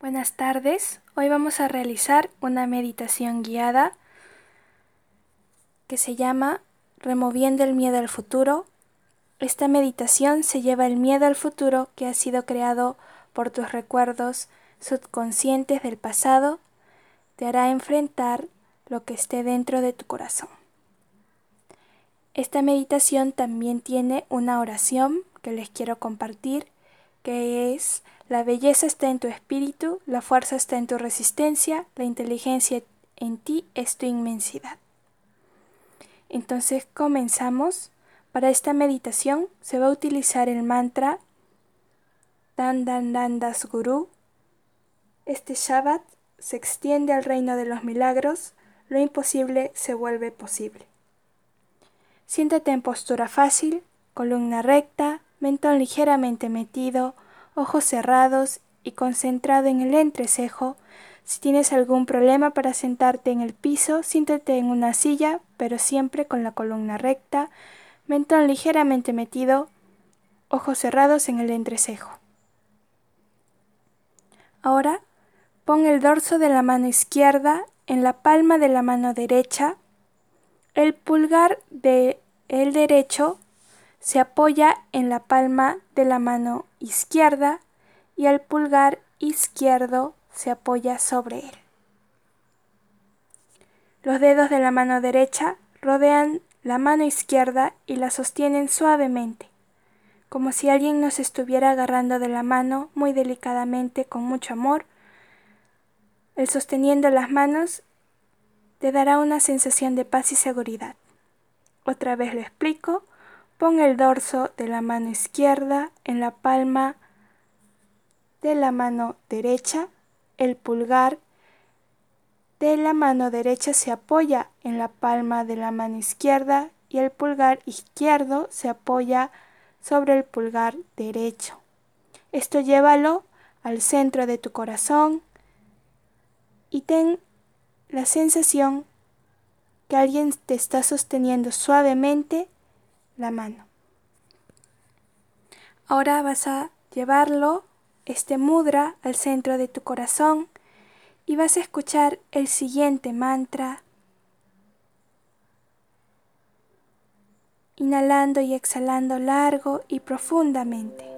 Buenas tardes, hoy vamos a realizar una meditación guiada que se llama Removiendo el miedo al futuro. Esta meditación se lleva el miedo al futuro que ha sido creado por tus recuerdos subconscientes del pasado, te hará enfrentar lo que esté dentro de tu corazón. Esta meditación también tiene una oración que les quiero compartir, que es la belleza está en tu espíritu, la fuerza está en tu resistencia, la inteligencia en ti es tu inmensidad. Entonces comenzamos. Para esta meditación se va a utilizar el mantra Dan Dan Dan Das Guru. Este Shabbat se extiende al reino de los milagros, lo imposible se vuelve posible. Siéntate en postura fácil, columna recta, mentón ligeramente metido, ojos cerrados y concentrado en el entrecejo. Si tienes algún problema para sentarte en el piso, siéntate en una silla, pero siempre con la columna recta, mentón ligeramente metido, ojos cerrados en el entrecejo. Ahora, pon el dorso de la mano izquierda en la palma de la mano derecha, el pulgar de el derecho se apoya en la palma de la mano izquierda y el pulgar izquierdo se apoya sobre él. Los dedos de la mano derecha rodean la mano izquierda y la sostienen suavemente, como si alguien nos estuviera agarrando de la mano muy delicadamente con mucho amor. El sosteniendo las manos te dará una sensación de paz y seguridad. Otra vez lo explico. Pon el dorso de la mano izquierda en la palma de la mano derecha. El pulgar de la mano derecha se apoya en la palma de la mano izquierda y el pulgar izquierdo se apoya sobre el pulgar derecho. Esto llévalo al centro de tu corazón y ten la sensación que alguien te está sosteniendo suavemente la mano. Ahora vas a llevarlo, este mudra, al centro de tu corazón y vas a escuchar el siguiente mantra. Inhalando y exhalando largo y profundamente.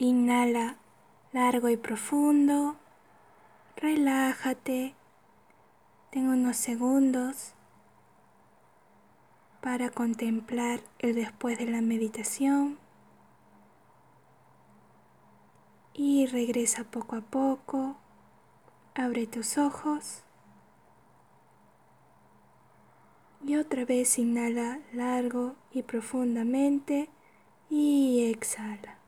Inhala largo y profundo. Relájate. Tengo unos segundos para contemplar el después de la meditación. Y regresa poco a poco. Abre tus ojos. Y otra vez inhala largo y profundamente y exhala.